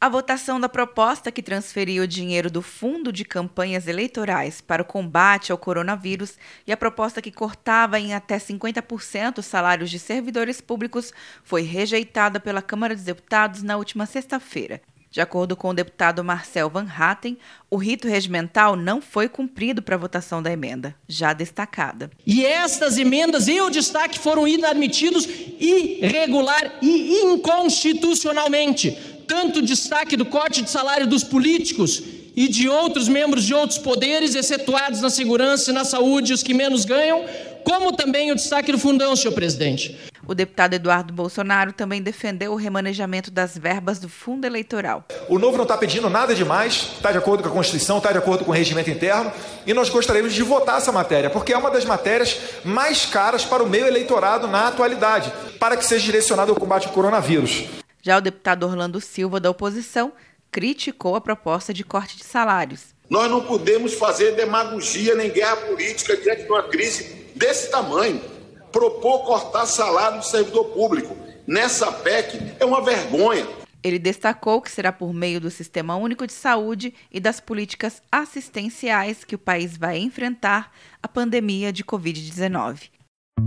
A votação da proposta que transferia o dinheiro do Fundo de Campanhas Eleitorais para o combate ao coronavírus e a proposta que cortava em até 50% os salários de servidores públicos foi rejeitada pela Câmara dos Deputados na última sexta-feira. De acordo com o deputado Marcel Van Hatten, o rito regimental não foi cumprido para a votação da emenda, já destacada. E estas emendas e o destaque foram inadmitidos irregular e inconstitucionalmente tanto destaque do corte de salário dos políticos e de outros membros de outros poderes, excetuados na segurança e na saúde, os que menos ganham, como também o destaque do fundão, senhor presidente. O deputado Eduardo Bolsonaro também defendeu o remanejamento das verbas do fundo eleitoral. O novo não está pedindo nada demais, está de acordo com a Constituição, está de acordo com o regimento interno, e nós gostaríamos de votar essa matéria, porque é uma das matérias mais caras para o meio eleitorado na atualidade, para que seja direcionado ao combate ao coronavírus. Já o deputado Orlando Silva, da oposição, criticou a proposta de corte de salários. Nós não podemos fazer demagogia nem guerra política diante de uma crise desse tamanho. Propor cortar salário do servidor público nessa PEC é uma vergonha. Ele destacou que será por meio do Sistema Único de Saúde e das políticas assistenciais que o país vai enfrentar a pandemia de Covid-19.